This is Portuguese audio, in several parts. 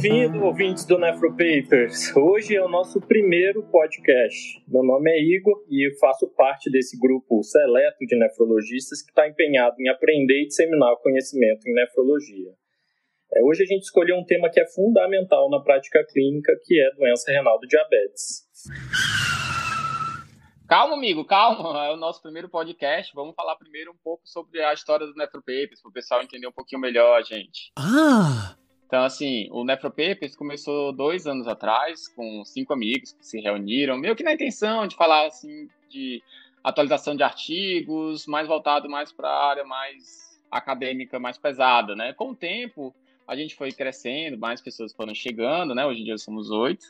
Bem-vindo, ouvintes do Nefropapers. Hoje é o nosso primeiro podcast. Meu nome é Igor e eu faço parte desse grupo seleto de nefrologistas que está empenhado em aprender e disseminar o conhecimento em nefrologia. É, hoje a gente escolheu um tema que é fundamental na prática clínica, que é doença renal do diabetes. Calma, amigo, calma. É o nosso primeiro podcast. Vamos falar primeiro um pouco sobre a história do Nefropapers, para o pessoal entender um pouquinho melhor a gente. Ah! Então, assim, o Nefropapers começou dois anos atrás, com cinco amigos que se reuniram, meio que na intenção de falar, assim, de atualização de artigos, mais voltado mais para a área mais acadêmica, mais pesada, né? Com o tempo, a gente foi crescendo, mais pessoas foram chegando, né? Hoje em dia somos oito.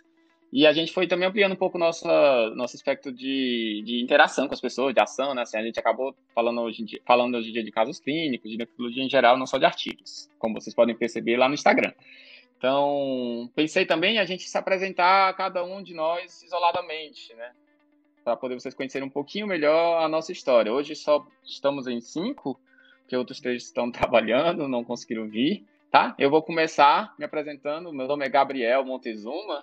E a gente foi também ampliando um pouco nossa, nosso aspecto de, de interação com as pessoas, de ação, né? Assim, a gente acabou falando hoje, dia, falando hoje em dia de casos clínicos, de nefrologia em geral, não só de artigos, como vocês podem perceber lá no Instagram. Então, pensei também a gente se apresentar a cada um de nós isoladamente, né? Para poder vocês conhecerem um pouquinho melhor a nossa história. Hoje só estamos em cinco, que outros três estão trabalhando, não conseguiram vir, tá? Eu vou começar me apresentando. Meu nome é Gabriel Montezuma.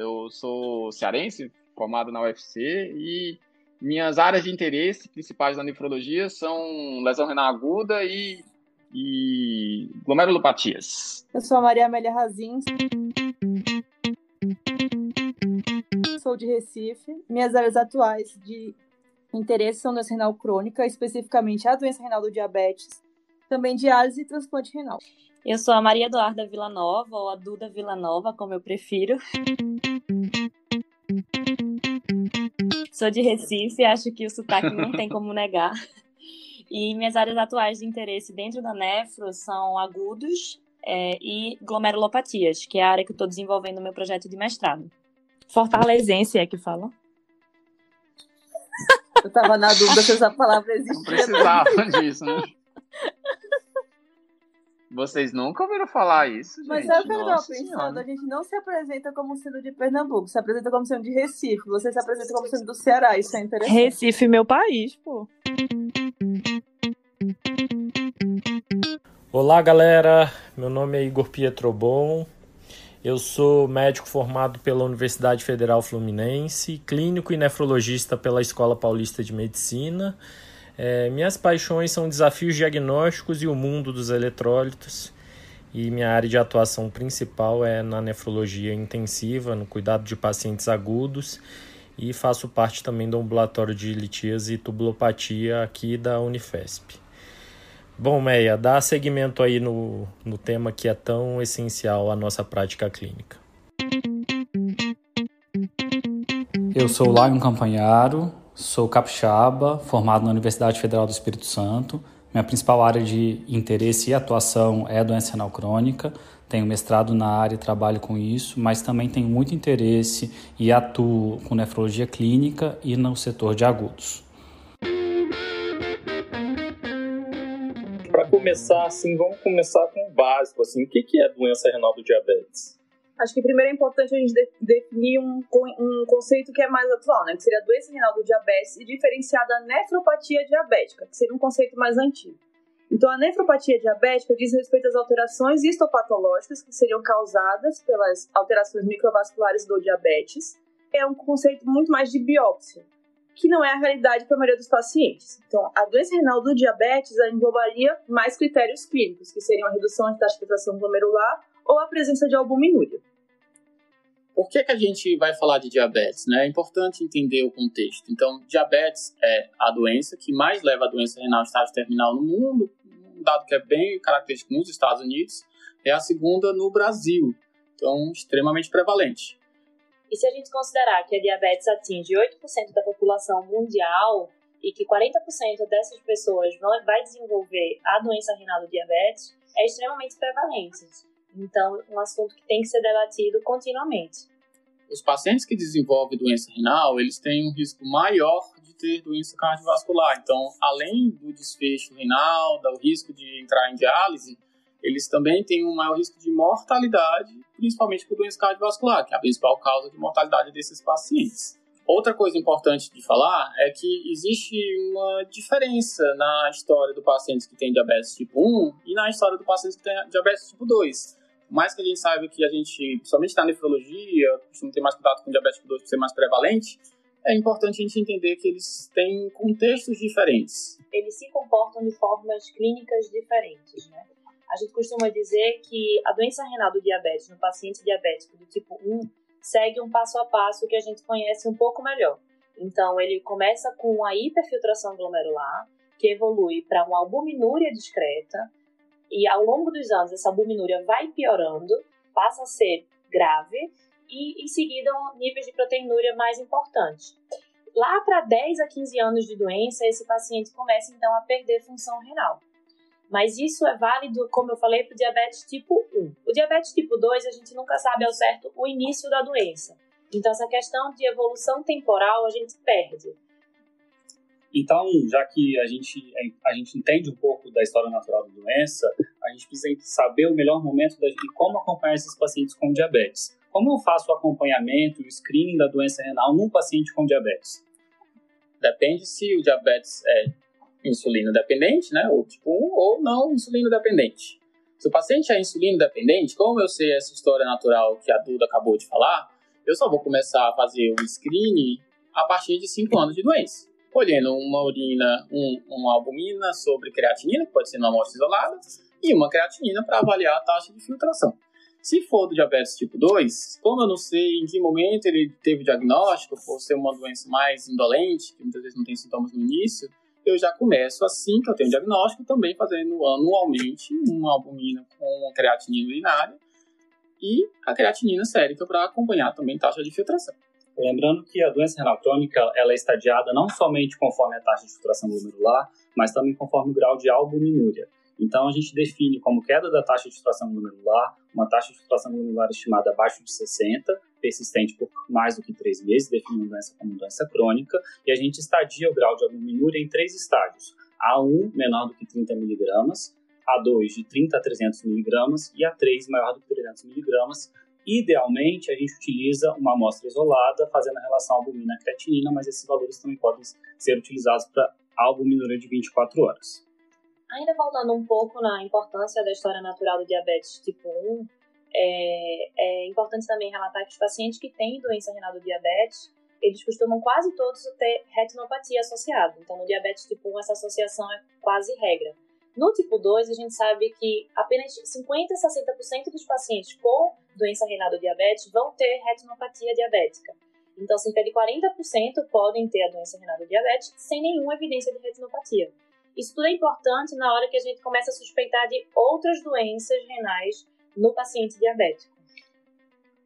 Eu sou cearense, formado na UFC, e minhas áreas de interesse principais na nefrologia são lesão renal aguda e, e glomerulopatias. Eu sou a Maria Amélia Razins. Sou de Recife. Minhas áreas atuais de interesse são doença renal crônica, especificamente a doença renal do diabetes, também diálise e transplante renal. Eu sou a Maria Eduarda Villanova, ou a Duda Villanova, como eu prefiro. Sou de Recife, acho que o sotaque não tem como negar. E minhas áreas atuais de interesse dentro da nefro são agudos é, e glomerulopatias, que é a área que eu estou desenvolvendo no meu projeto de mestrado. Fortalezense é que fala. Eu estava na dúvida se essa palavra existia. Não precisava disso, né? Vocês nunca ouviram falar isso, gente? Mas sabe o que eu tava pensando? A gente não se apresenta como sendo de Pernambuco, se apresenta como sendo de Recife. Você se apresenta como sendo do Ceará, isso é interessante. Recife, meu país, pô. Olá, galera. Meu nome é Igor Pietrobon. Eu sou médico formado pela Universidade Federal Fluminense, clínico e nefrologista pela Escola Paulista de Medicina é, minhas paixões são desafios diagnósticos e o mundo dos eletrólitos. E minha área de atuação principal é na nefrologia intensiva, no cuidado de pacientes agudos. E faço parte também do ambulatório de litíase e tubulopatia aqui da Unifesp. Bom, Meia, dá seguimento aí no, no tema que é tão essencial à nossa prática clínica. Eu sou Lion Campanharo, Sou capixaba, formado na Universidade Federal do Espírito Santo. Minha principal área de interesse e atuação é a doença renal crônica. Tenho mestrado na área e trabalho com isso, mas também tenho muito interesse e atuo com nefrologia clínica e no setor de agudos. Para começar, assim, vamos começar com o básico, assim, o que é doença renal do diabetes? Acho que primeiro é importante a gente definir um, um conceito que é mais atual, né? Que seria a doença renal do diabetes e diferenciar da nefropatia diabética, que seria um conceito mais antigo. Então, a nefropatia diabética diz respeito às alterações histopatológicas que seriam causadas pelas alterações microvasculares do diabetes. É um conceito muito mais de biópsia, que não é a realidade para a maioria dos pacientes. Então, a doença renal do diabetes englobaria mais critérios clínicos, que seriam a redução de taxa de glomerular ou a presença de albuminúria. Por que, que a gente vai falar de diabetes? Né? É importante entender o contexto. Então, diabetes é a doença que mais leva a doença renal estágio terminal no mundo, um dado que é bem característico nos Estados Unidos, é a segunda no Brasil, então extremamente prevalente. E se a gente considerar que a diabetes atinge 8% da população mundial e que 40% dessas pessoas vão, vai desenvolver a doença renal do diabetes, é extremamente prevalente. Então, um assunto que tem que ser debatido continuamente. Os pacientes que desenvolvem doença renal, eles têm um risco maior de ter doença cardiovascular. Então, além do desfecho renal, do risco de entrar em diálise, eles também têm um maior risco de mortalidade, principalmente por doença cardiovascular, que é a principal causa de mortalidade desses pacientes. Outra coisa importante de falar é que existe uma diferença na história do paciente que tem diabetes tipo 1 e na história do paciente que tem diabetes tipo 2. Mais que a gente saiba que a gente, somente na nefrologia, costuma ter mais contato com diabetes tipo 2 por ser mais prevalente, é importante a gente entender que eles têm contextos diferentes. Eles se comportam de formas clínicas diferentes, né? A gente costuma dizer que a doença renal do diabetes no paciente diabético do tipo 1 segue um passo a passo que a gente conhece um pouco melhor. Então, ele começa com a hiperfiltração glomerular, que evolui para uma albuminúria discreta, e ao longo dos anos essa albuminúria vai piorando, passa a ser grave, e em seguida níveis de proteinúria mais importantes. Lá para 10 a 15 anos de doença, esse paciente começa então a perder função renal. Mas isso é válido, como eu falei, para o diabetes tipo 1. O diabetes tipo 2, a gente nunca sabe ao certo o início da doença. Então, essa questão de evolução temporal a gente perde. Então, já que a gente, a gente entende um pouco da história natural da doença, a gente precisa saber o melhor momento de como acompanhar esses pacientes com diabetes. Como eu faço o acompanhamento, o screening da doença renal num paciente com diabetes? Depende se o diabetes é insulino dependente, né, ou tipo 1, ou não insulino dependente. Se o paciente é insulino dependente, como eu sei essa história natural que a Duda acabou de falar, eu só vou começar a fazer o screening a partir de 5 anos de doença. Colhendo uma urina, um, uma albumina sobre creatinina, que pode ser numa amostra isolada, e uma creatinina para avaliar a taxa de filtração. Se for do diabetes tipo 2, como eu não sei em que momento ele teve diagnóstico, por ser uma doença mais indolente, que muitas vezes não tem sintomas no início, eu já começo assim que eu tenho o diagnóstico, também fazendo anualmente uma albumina com creatinina urinária e a creatinina sérica para acompanhar também taxa de filtração. Lembrando que a doença renal crônica ela é estadiada não somente conforme a taxa de filtração glomerular, mas também conforme o grau de albuminúria. Então, a gente define como queda da taxa de filtração glomerular, uma taxa de filtração glomerular estimada abaixo de 60, persistente por mais do que três meses, definindo doença como doença crônica, e a gente estadia o grau de albuminúria em três estágios. A1, menor do que 30 miligramas, A2, de 30 a 300 miligramas, e A3, maior do que 300 miligramas. Idealmente, a gente utiliza uma amostra isolada, fazendo a relação albumina-creatinina, mas esses valores também podem ser utilizados para albuminúria de 24 horas. Ainda voltando um pouco na importância da história natural do diabetes tipo 1, é, é importante também relatar que os pacientes que têm doença renal do diabetes, eles costumam quase todos ter retinopatia associada. Então, no diabetes tipo 1, essa associação é quase regra. No tipo 2, a gente sabe que apenas 50 a 60% dos pacientes com doença renal do diabetes vão ter retinopatia diabética. Então, cerca de 40% podem ter a doença renal do diabetes sem nenhuma evidência de retinopatia. Isso tudo é importante na hora que a gente começa a suspeitar de outras doenças renais no paciente diabético.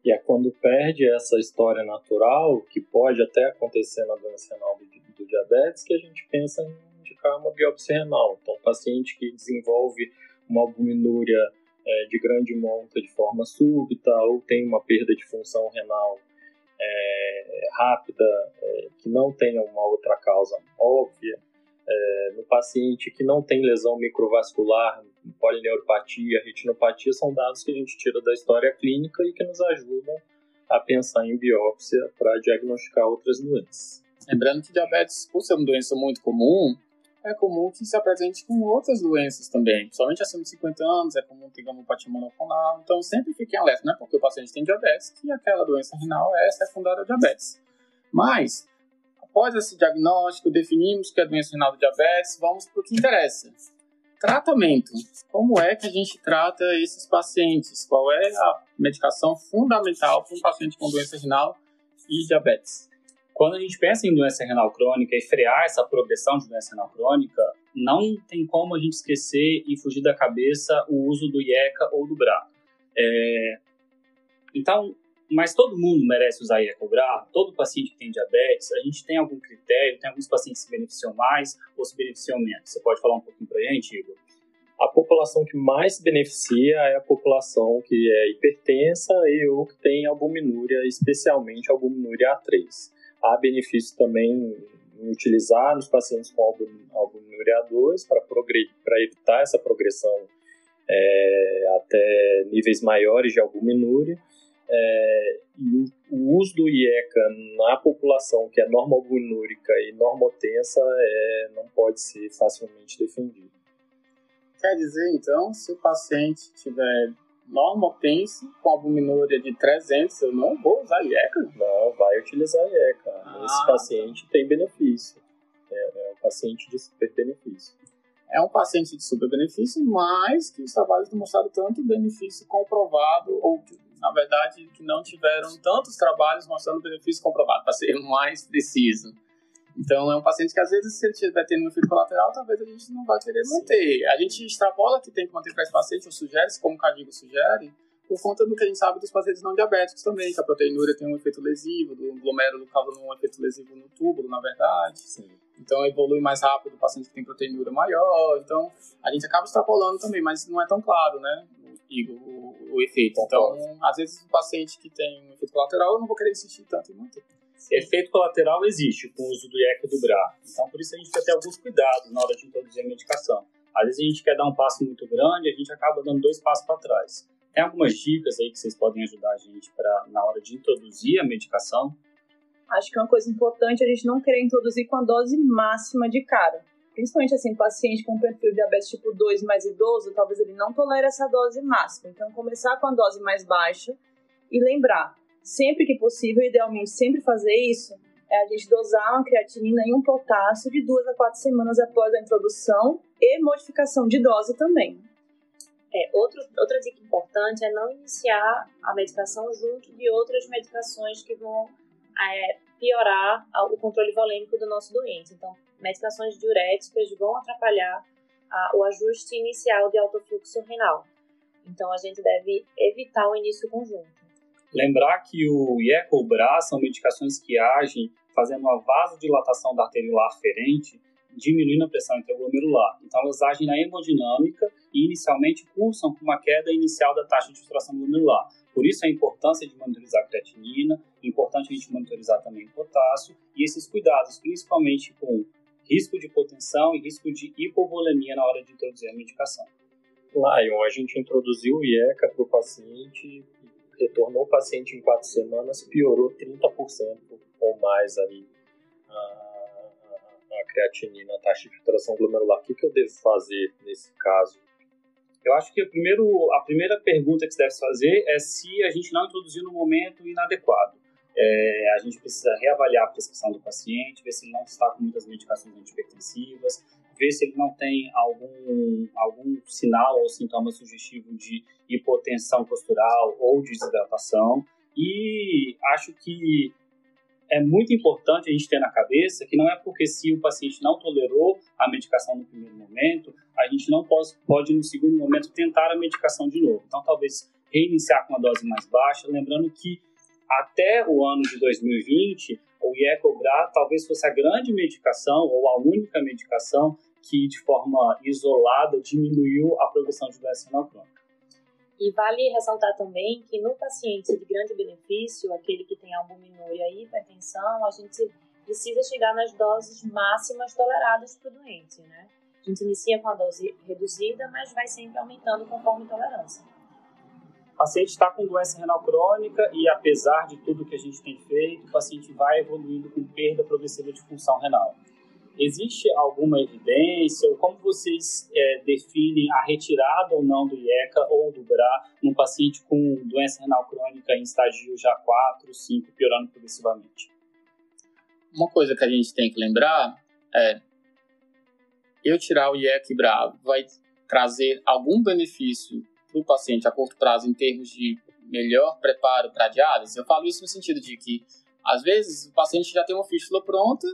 E é quando perde essa história natural, que pode até acontecer na doença renal do, do diabetes, que a gente pensa em uma biópsia renal. Então, paciente que desenvolve uma albuminúria é, de grande monta de forma súbita ou tem uma perda de função renal é, rápida, é, que não tenha uma outra causa óbvia, é, no paciente que não tem lesão microvascular, polineuropatia, retinopatia, são dados que a gente tira da história clínica e que nos ajudam a pensar em biópsia para diagnosticar outras doenças. Lembrando que diabetes, por ser uma doença muito comum, é comum que se apresente com outras doenças também. Principalmente acima de 50 anos, é comum ter gamopatia monoclonal. Então, sempre fiquem alerta, não é porque o paciente tem diabetes que aquela doença renal é secundária ao diabetes. Mas, após esse diagnóstico, definimos que é doença renal do diabetes, vamos para o que interessa. Tratamento. Como é que a gente trata esses pacientes? Qual é a medicação fundamental para um paciente com doença renal e diabetes? Quando a gente pensa em doença renal crônica e frear essa progressão de doença renal crônica, não tem como a gente esquecer e fugir da cabeça o uso do IECA ou do BRA. É... Então, mas todo mundo merece usar Iecobrar, todo paciente que tem diabetes, a gente tem algum critério, tem alguns pacientes que se beneficiam mais ou se beneficiam menos. Você pode falar um pouquinho para a gente, Igor? A população que mais se beneficia é a população que é hipertensa e ou que tem albuminúria, especialmente albuminúria A3. Há benefício também em utilizar nos pacientes com albuminúria A2 para evitar essa progressão é, até níveis maiores de albuminúria É, e o, uso do IECA na população que é normoalbuminúrica e normotensa é, não pode ser facilmente defendido. Quer dizer, então, se o paciente tiver normotense com albuminúria de 300, eu não vou usar IECA? Não, vai utilizar IECA. Ah. Esse paciente tem benefício. É, é um paciente de super benefício é um paciente de super benefício, mas que os trabalhos não mostraram tanto benefício comprovado, ou que, na verdade, que não tiveram tantos trabalhos mostrando benefício comprovado, para ser mais preciso. Então, é um paciente que, às vezes, se ele estiver tendo um efeito colateral, talvez a gente não vai querer manter. A gente extrapola que tem que manter para esse paciente, ou sugere, como o Cadigo sugere, por conta do que a gente sabe dos pacientes não diabéticos também, que a proteinúria tem um efeito lesivo, do glomérulo causa um efeito lesivo no túbulo, na verdade. Sim. Então evolui mais rápido o paciente que tem proteinúria maior. Então a gente acaba extrapolando também, mas não é tão claro, né? Igor, o, o efeito. Então, às vezes o paciente que tem um efeito colateral, eu não vou querer insistir tanto em manter. Efeito colateral existe com o uso do IEC do BRA. Então, por isso a gente tem que ter alguns cuidados na hora de introduzir a medicação. Às vezes a gente quer dar um passo muito grande, a gente acaba dando dois passos para trás. Tem algumas dicas aí que vocês podem ajudar a gente para na hora de introduzir a medicação? Acho que é uma coisa importante a gente não querer introduzir com a dose máxima de cara. Principalmente assim, paciente com perfil de diabetes tipo 2 mais idoso, talvez ele não tolere essa dose máxima. Então, começar com a dose mais baixa e lembrar, sempre que possível, idealmente sempre fazer isso, é a gente dosar uma creatinina e um potássio de duas a quatro semanas após a introdução e modificação de dose também. É, outro, outra dica importante é não iniciar a medicação junto de outras medicações que vão é, piorar o controle volêmico do nosso doente. Então, medicações diuréticas vão atrapalhar a, o ajuste inicial de alto fluxo renal. Então, a gente deve evitar o início conjunto. Lembrar que o IECA ou BRA são medicações que agem fazendo uma vasodilatação da arteriolar aferente diminuindo a pressão intraglomerular. Então, elas agem na hemodinâmica e inicialmente cursam com uma queda inicial da taxa de filtração glomerular. Por isso, a importância de monitorizar a creatinina, é importante a gente monitorizar também o potássio e esses cuidados, principalmente com risco de hipotensão e risco de hipovolemia na hora de introduzir a medicação. Lion, a gente introduziu o IECA para o paciente, retornou o paciente em quatro semanas, piorou 30% ou mais aí a creatinina, a taxa de filtração glomerular. O que, que eu devo fazer nesse caso? Eu acho que primeiro, a primeira pergunta que se deve fazer é se a gente não introduziu no momento inadequado. É, a gente precisa reavaliar a prescrição do paciente, ver se ele não está com muitas medicações antipertensivas, ver se ele não tem algum, algum sinal ou sintoma sugestivo de hipotensão postural ou de desidratação. E acho que é muito importante a gente ter na cabeça que não é porque se o paciente não tolerou a medicação no primeiro momento, a gente não pode, pode no segundo momento tentar a medicação de novo. Então, talvez reiniciar com uma dose mais baixa, lembrando que até o ano de 2020, o IECOBRA talvez fosse a grande medicação ou a única medicação que de forma isolada diminuiu a progressão de doença crônica. E vale ressaltar também que no paciente de grande benefício, aquele que tem albuminúria e hipertensão, a gente precisa chegar nas doses máximas toleradas para o doente, né? A gente inicia com a dose reduzida, mas vai sempre aumentando conforme tolerância. O paciente está com doença renal crônica e, apesar de tudo que a gente tem feito, o paciente vai evoluindo com perda progressiva de função renal. Existe alguma evidência ou como vocês é, definem a retirada ou não do IECA ou do BRA num paciente com doença renal crônica em estágio já 4, 5, piorando progressivamente? Uma coisa que a gente tem que lembrar é eu tirar o IECA e BRA vai trazer algum benefício para o paciente a curto prazo em termos de melhor preparo para diálise? Eu falo isso no sentido de que, às vezes, o paciente já tem uma fístula pronta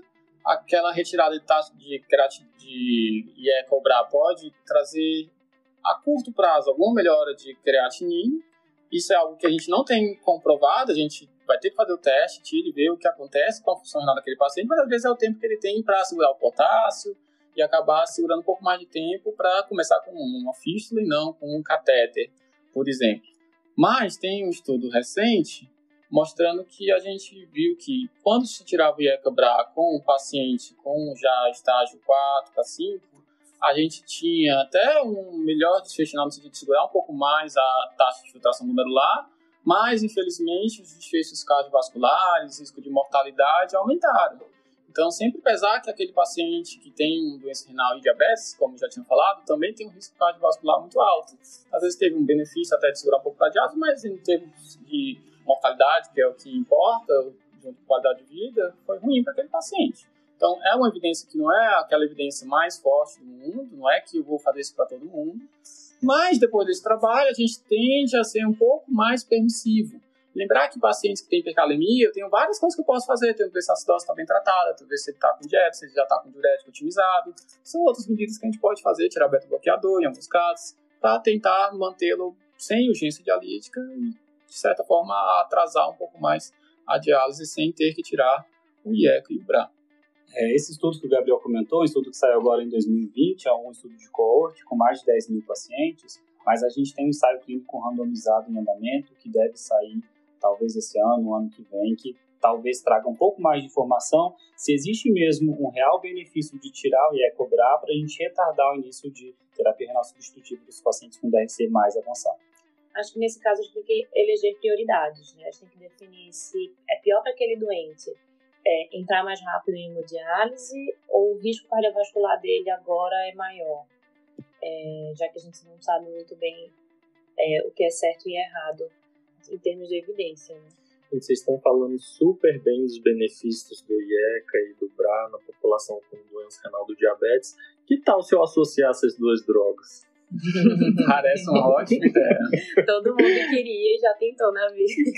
aquela retirada de taxa de, de IE cobrar pode trazer a curto prazo alguma melhora de creatinina. Isso é algo que a gente não tem comprovado, a gente vai ter que fazer o teste, tira e ver o que acontece com a função renal daquele paciente, mas às vezes é o tempo que ele tem para segurar o potássio e acabar segurando um pouco mais de tempo para começar com uma fístula e não com um catéter, por exemplo. Mas tem um estudo recente mostrando que a gente viu que quando se tirava o IECA-BRA com o paciente com já estágio 4 para 5, a gente tinha até um melhor desfecho no sentido de segurar um pouco mais a taxa de filtração glomerular, mas infelizmente os desfechos cardiovasculares, risco de mortalidade aumentaram. Então, sempre pesar que aquele paciente que tem doença renal e diabetes, como já tinha falado, também tem um risco cardiovascular muito alto. Às vezes teve um benefício até de segurar um pouco da diálise, mas em termos de mortalidade, que é o que importa, junto com qualidade de vida, foi ruim para aquele paciente. Então, é uma evidência que não é aquela evidência mais forte do mundo, não é que eu vou fazer isso para todo mundo, mas depois desse trabalho, a gente tende a ser um pouco mais permissivo. Lembrar que pacientes que têm hipercalemia, eu tenho várias coisas que eu posso fazer. Tenho que ver se a acidose está bem tratada, tenho que ver se ele está com dieta, se ele já está com diurético otimizado. São outras medidas que a gente pode fazer, tirar beta-bloqueador em alguns casos, para tentar mantê-lo sem urgência dialítica e, de certa forma, atrasar um pouco mais a diálise sem ter que tirar o IECA e o BRA. É, esse estudo que o Gabriel comentou, um estudo que saiu agora em 2020, é um estudo de coorte com mais de 10 mil pacientes, mas a gente tem um ensaio clínico randomizado em andamento que deve sair talvez esse ano, ano que vem, que talvez traga um pouco mais de informação se existe mesmo um real benefício de tirar o IE cobrar para a gente retardar o início de terapia renal substitutiva dos pacientes com DRC mais avançado. Acho que nesse caso a gente tem que eleger prioridades, né? A gente tem que definir se é pior para aquele doente é, entrar mais rápido em hemodiálise ou o risco cardiovascular dele agora é maior, é, já que a gente não sabe muito bem é, o que é certo e errado em termos de evidência. Né? Vocês estão falando super bem dos benefícios do IECA e do BRA na população com doença renal do diabetes. Que tal se eu associar essas duas drogas? Parece uma ótima ideia. Todo mundo queria e já tentou na vida.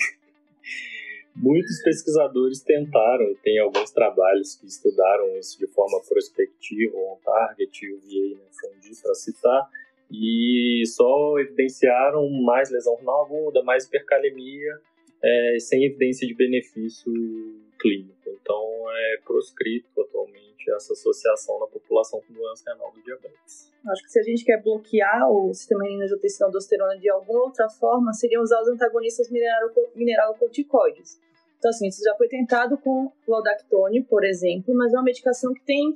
Muitos pesquisadores tentaram, e tem alguns trabalhos que estudaram isso de forma prospectiva, on target, UVA, né, Fundi, para citar, e só evidenciaram mais lesão renal aguda, mais hipercalemia, é, sem evidência de benefício clínico. Então, é proscrito atualmente essa associação na população com doença renal do diabetes. Acho que se a gente quer bloquear o sistema renina-angiotensina aldosterona de alguma outra forma, seria usar os antagonistas mineralocorticoides. Então, assim, isso já foi tentado com o aldactone, por exemplo, mas é uma medicação que tem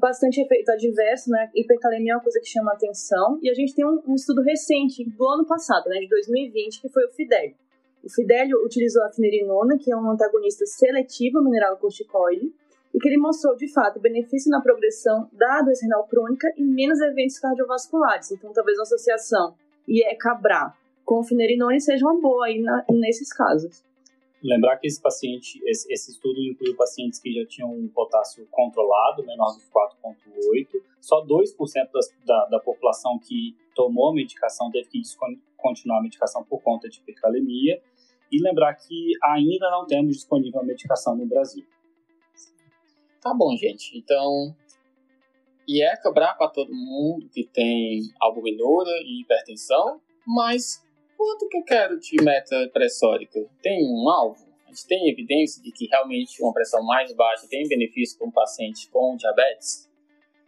bastante efeito adverso, né? Hipercalemia é uma coisa que chama atenção. E a gente tem um, um estudo recente do ano passado, né, de 2020, que foi o Fidelio. O Fidelio utilizou a finerinona, que é um antagonista seletivo mineralocorticoide, e que ele mostrou, de fato, benefício na progressão da doença renal crônica e menos eventos cardiovasculares. Então, talvez a associação IECA-BRA com finerinone seja uma boa aí na, nesses casos. Lembrar que esse paciente, esse, esse, estudo incluiu pacientes que já tinham um potássio controlado, menor do que 4,8. Só 2% das, da, da população que tomou a medicação teve que continuar a medicação por conta de hipercalemia. E lembrar que ainda não temos disponível a medicação no Brasil. Tá bom, gente. Então, IECA BRA para todo mundo que tem albuminura e hipertensão, mas quanto que eu quero de meta pressórica? Tem um alvo? A gente tem evidência de que realmente uma pressão mais baixa tem benefício para um paciente com diabetes?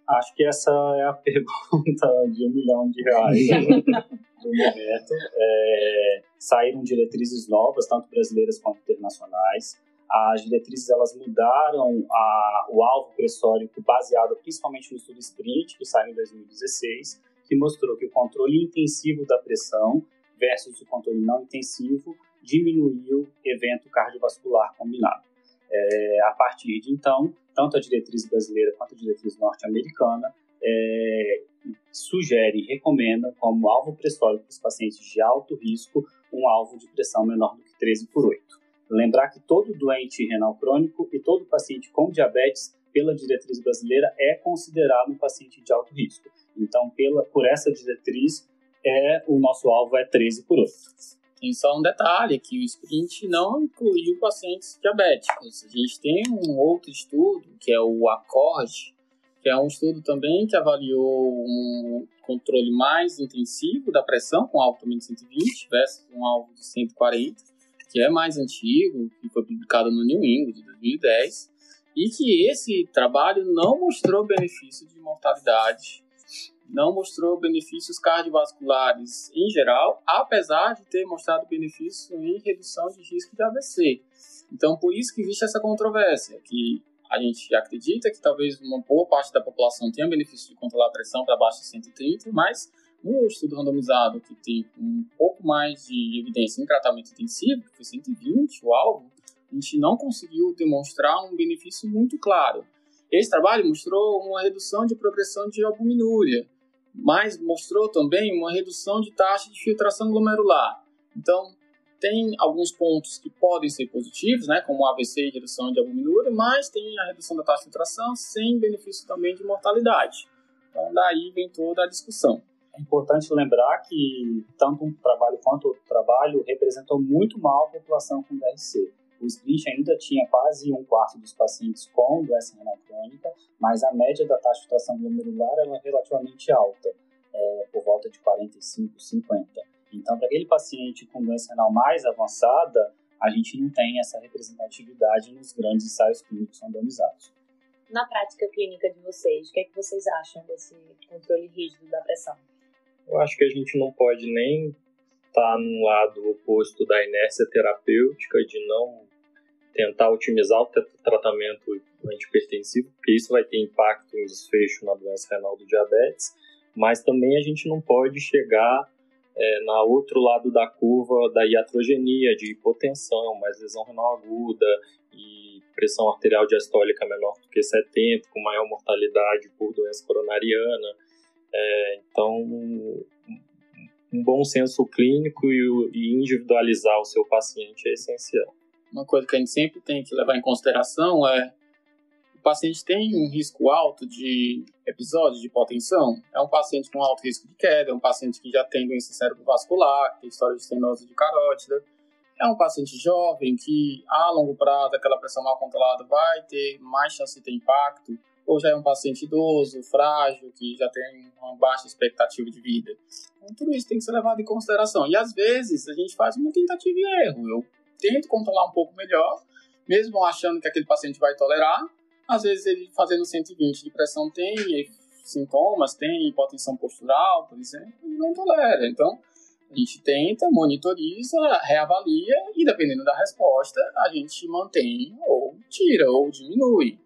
Acho que essa é a pergunta de um milhão de reais do momento. É, saíram diretrizes novas, tanto brasileiras quanto internacionais. As diretrizes elas mudaram a, o alvo pressórico baseado principalmente no estudo SPRINT, que saiu em 2016, que mostrou que o controle intensivo da pressão versus o controle não intensivo diminuiu evento cardiovascular combinado. É, a partir de então, tanto a diretriz brasileira quanto a diretriz norte-americana é, sugere e recomenda como alvo pressórico para os pacientes de alto risco um alvo de pressão menor do que 13 por 8. Lembrar que todo doente renal crônico e todo paciente com diabetes, pela diretriz brasileira, é considerado um paciente de alto risco. Então, pela, por essa diretriz, é o nosso alvo é 13 por 8. Tem só um detalhe, que o sprint não incluiu pacientes diabéticos. A gente tem um outro estudo, que é o ACORD, que é um estudo também que avaliou um controle mais intensivo da pressão, com alvo também de 120 versus um alvo de 140, que é mais antigo, que foi publicado no New England de 2010, e que esse trabalho não mostrou benefício de mortalidade não mostrou benefícios cardiovasculares em geral, apesar de ter mostrado benefício em redução de risco de AVC. Então, por isso que existe essa controvérsia, que a gente acredita que talvez uma boa parte da população tenha benefício de controlar a pressão para abaixo de 130, mas No estudo randomizado, que tem um pouco mais de evidência em tratamento intensivo, que foi 120 o alvo, a gente não conseguiu demonstrar um benefício muito claro. Esse trabalho mostrou uma redução de progressão de albuminúria, mas mostrou também uma redução de taxa de filtração glomerular. Então, tem alguns pontos que podem ser positivos, né, como AVC e redução de albuminúria, mas tem a redução da taxa de filtração sem benefício também de mortalidade. Então, daí vem toda a discussão. É importante lembrar que tanto um trabalho quanto outro trabalho representou muito mal a população com DRC. O sprint ainda tinha quase um quarto dos pacientes com doença renal crônica, mas a média da taxa de filtração glomerular era relativamente alta, é, por volta de 45, 50. Então, para aquele paciente com doença renal mais avançada, a gente não tem essa representatividade nos grandes ensaios clínicos randomizados. Na prática clínica de vocês, o que é que vocês acham desse controle rígido da pressão? Eu acho que a gente não pode nem estar tá no lado oposto da inércia terapêutica, de não tentar otimizar o tratamento antipertensivo, porque isso vai ter impacto em desfecho na doença renal do diabetes, mas também a gente não pode chegar é, na outro lado da curva da iatrogenia, de hipotensão, mais lesão renal aguda e pressão arterial diastólica menor do que 70, com maior mortalidade por doença coronariana. É, então, um, bom senso clínico e, e individualizar o seu paciente é essencial. Uma coisa que a gente sempre tem que levar em consideração é o paciente tem um risco alto de episódio de hipotensão, é um paciente com alto risco de queda, é um paciente que já tem doença cerebrovascular, que tem história de estenose de carótida, é um paciente jovem que, a longo prazo, aquela pressão mal controlada vai ter mais chance de ter impacto, ou já é um paciente idoso, frágil, que já tem uma baixa expectativa de vida. Então, tudo isso tem que ser levado em consideração. E, às vezes, a gente faz uma tentativa e erro. Eu tento controlar um pouco melhor, mesmo achando que aquele paciente vai tolerar, às vezes ele fazendo 120 de pressão tem sintomas, tem hipotensão postural, por exemplo, e não tolera. Então, a gente tenta, monitoriza, reavalia e, dependendo da resposta, a gente mantém ou tira ou diminui.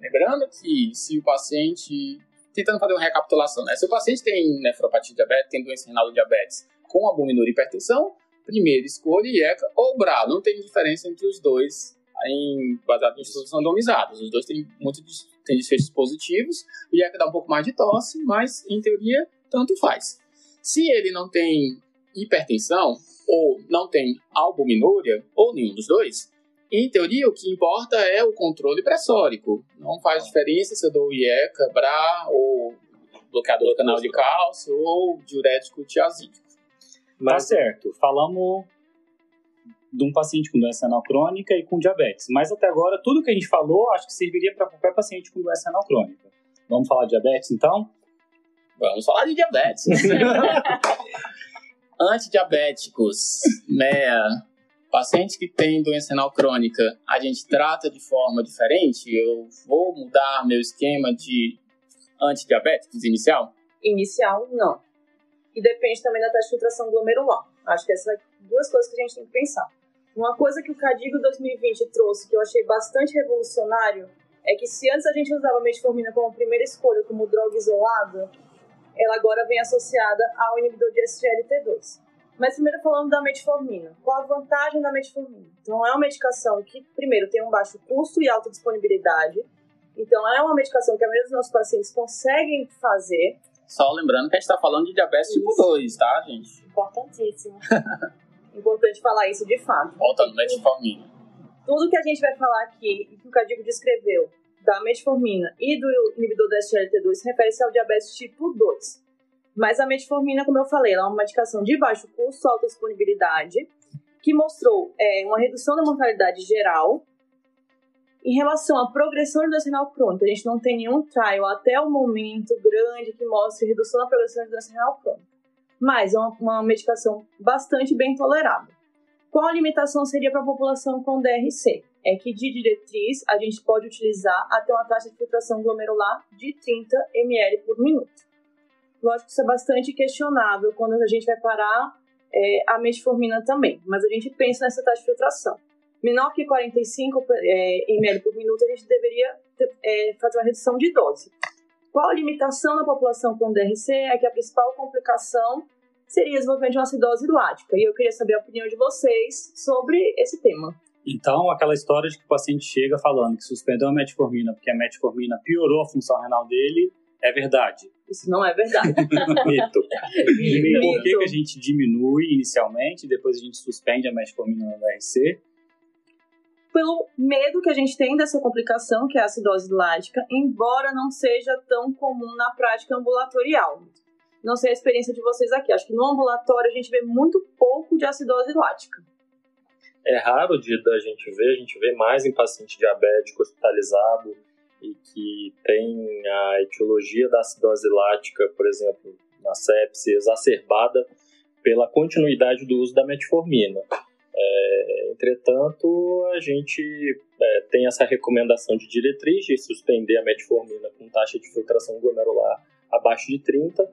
Lembrando que se o paciente, tentando fazer uma recapitulação, né? Se o paciente tem nefropatia diabética, tem doença renal do diabetes com albuminúria e hipertensão, primeira escolha IECA ou BRA. Não tem diferença entre os dois em, baseado em estudos randomizados. Os dois têm muito têm desfechos positivos. O IECA dá um pouco mais de tosse, mas em teoria tanto faz. Se ele não tem hipertensão ou não tem albuminúria ou nenhum dos dois, em teoria o que importa é o controle pressórico. Não faz diferença se eu dou IECA, BRA ou bloqueador do canal de cálcio ou diurético tiazídico. Mas tá certo, falamos de um paciente com doença renal crônica e com diabetes. Mas até agora, tudo que a gente falou, acho que serviria para qualquer paciente com doença renal crônica. Vamos falar de diabetes, então? Vamos falar de diabetes. Antidiabéticos, né? Pacientes que têm doença renal crônica, a gente trata de forma diferente? Eu vou mudar meu esquema de antidiabéticos inicial? Inicial, não. E depende também da taxa de filtração glomerular. Acho que essas duas coisas que a gente tem que pensar. Uma coisa que o Cadigo 2020 trouxe, que eu achei bastante revolucionário, é que se antes a gente usava metformina como primeira escolha, como droga isolada, ela agora vem associada ao inibidor de SGLT2. Mas primeiro falando da metformina. Qual a vantagem da metformina? Então é uma medicação que, primeiro, tem um baixo custo e alta disponibilidade. Então é uma medicação que a maioria dos nossos pacientes conseguem fazer. Só lembrando que a gente está falando de diabetes tipo Isso. tipo 2, tá, gente? Importantíssimo. importante falar isso de fato. Voltando, metformina. Tudo que a gente vai falar aqui, e que o Cadigo descreveu, da metformina e do inibidor da SGLT2, refere-se ao diabetes tipo 2. Mas a metformina, como eu falei, ela é uma medicação de baixo custo, alta disponibilidade, que mostrou é, uma redução da mortalidade geral. Em relação à progressão renal crônica, a gente não tem nenhum trial até o momento grande que mostre redução da progressão renal crônica mas é uma, uma medicação bastante bem tolerada. Qual a limitação seria para a população com DRC? É que de diretriz a gente pode utilizar até uma taxa de filtração glomerular de 30 ml por minuto. Lógico que isso é bastante questionável quando a gente vai parar é, a metformina também, mas a gente pensa nessa taxa de filtração. Menor que 45 é, ml por minuto, a gente deveria é, fazer uma redução de dose. qual a limitação na população com DRC é que a principal complicação seria o desenvolvimento de uma acidose lática. E eu queria saber a opinião de vocês sobre esse tema. Então, aquela história de que o paciente chega falando que suspendeu a metformina porque a metformina piorou a função renal dele, é verdade. Isso não é verdade. Mito. Por que, que a gente diminui inicialmente depois a gente suspende a metformina no DRC? Pelo medo que a gente tem dessa complicação, que é a acidose lática, embora não seja tão comum na prática ambulatorial. Não sei a experiência de vocês aqui. Acho que no ambulatório a gente vê muito pouco de acidose lática. É raro de da gente ver, a gente vê mais em paciente diabético hospitalizado e que tem a etiologia da acidose lática, por exemplo, na sepse exacerbada pela continuidade do uso da metformina. É, entretanto, a gente é, tem essa recomendação de diretriz de suspender a metformina com taxa de filtração glomerular abaixo de 30,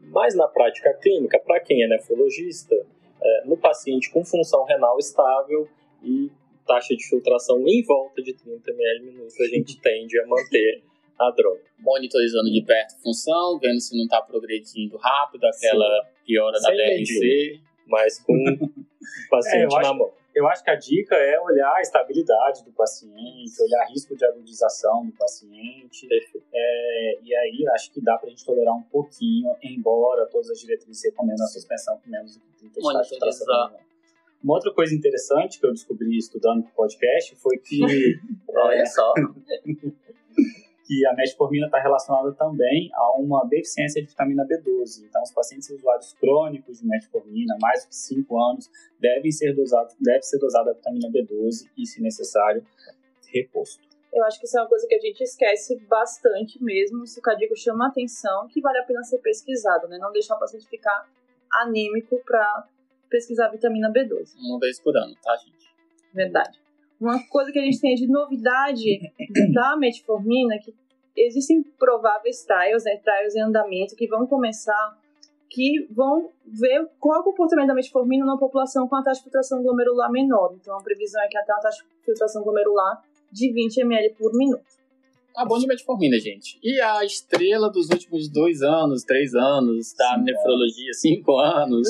mas na prática clínica, para quem é nefrologista, é, no paciente com função renal estável e taxa de filtração em volta de 30 ml minuto, a gente tende a manter a droga. Monitorizando de perto a função, vendo se não está progredindo rápido, aquela Sim. piora da DRC. Medir, mas com paciente é, na mão. Eu acho que a dica é olhar a estabilidade do paciente, olhar risco de agudização do paciente. É, e aí acho que dá para a gente tolerar um pouquinho, embora todas as diretrizes recomendam a suspensão com menos de 30 de Uma outra coisa interessante que eu descobri estudando o podcast foi que. Olha é, só. que a metformina está relacionada também a uma deficiência de vitamina B12. Então, os pacientes usuários crônicos de metformina, mais de 5 anos, devem ser dosados, deve ser dosada a vitamina B12 e, se necessário, reposto. Eu acho que isso é uma coisa que a gente esquece bastante mesmo, se o cadigo chama atenção, que vale a pena ser pesquisado, né? Não deixar o paciente ficar anêmico para pesquisar a vitamina B12. Uma vez por ano, tá, gente? Verdade. Uma coisa que a gente tem de novidade da metformina, que existem prováveis trials, né, trials em andamento, que vão começar, que vão ver qual é o comportamento da metformina na população com a taxa de filtração glomerular menor. Então, a previsão é que até uma taxa de filtração glomerular de 20 ml por minuto. Tá bom de metformina, gente. E a estrela dos últimos dois anos, três anos, da nefrologia, cinco anos?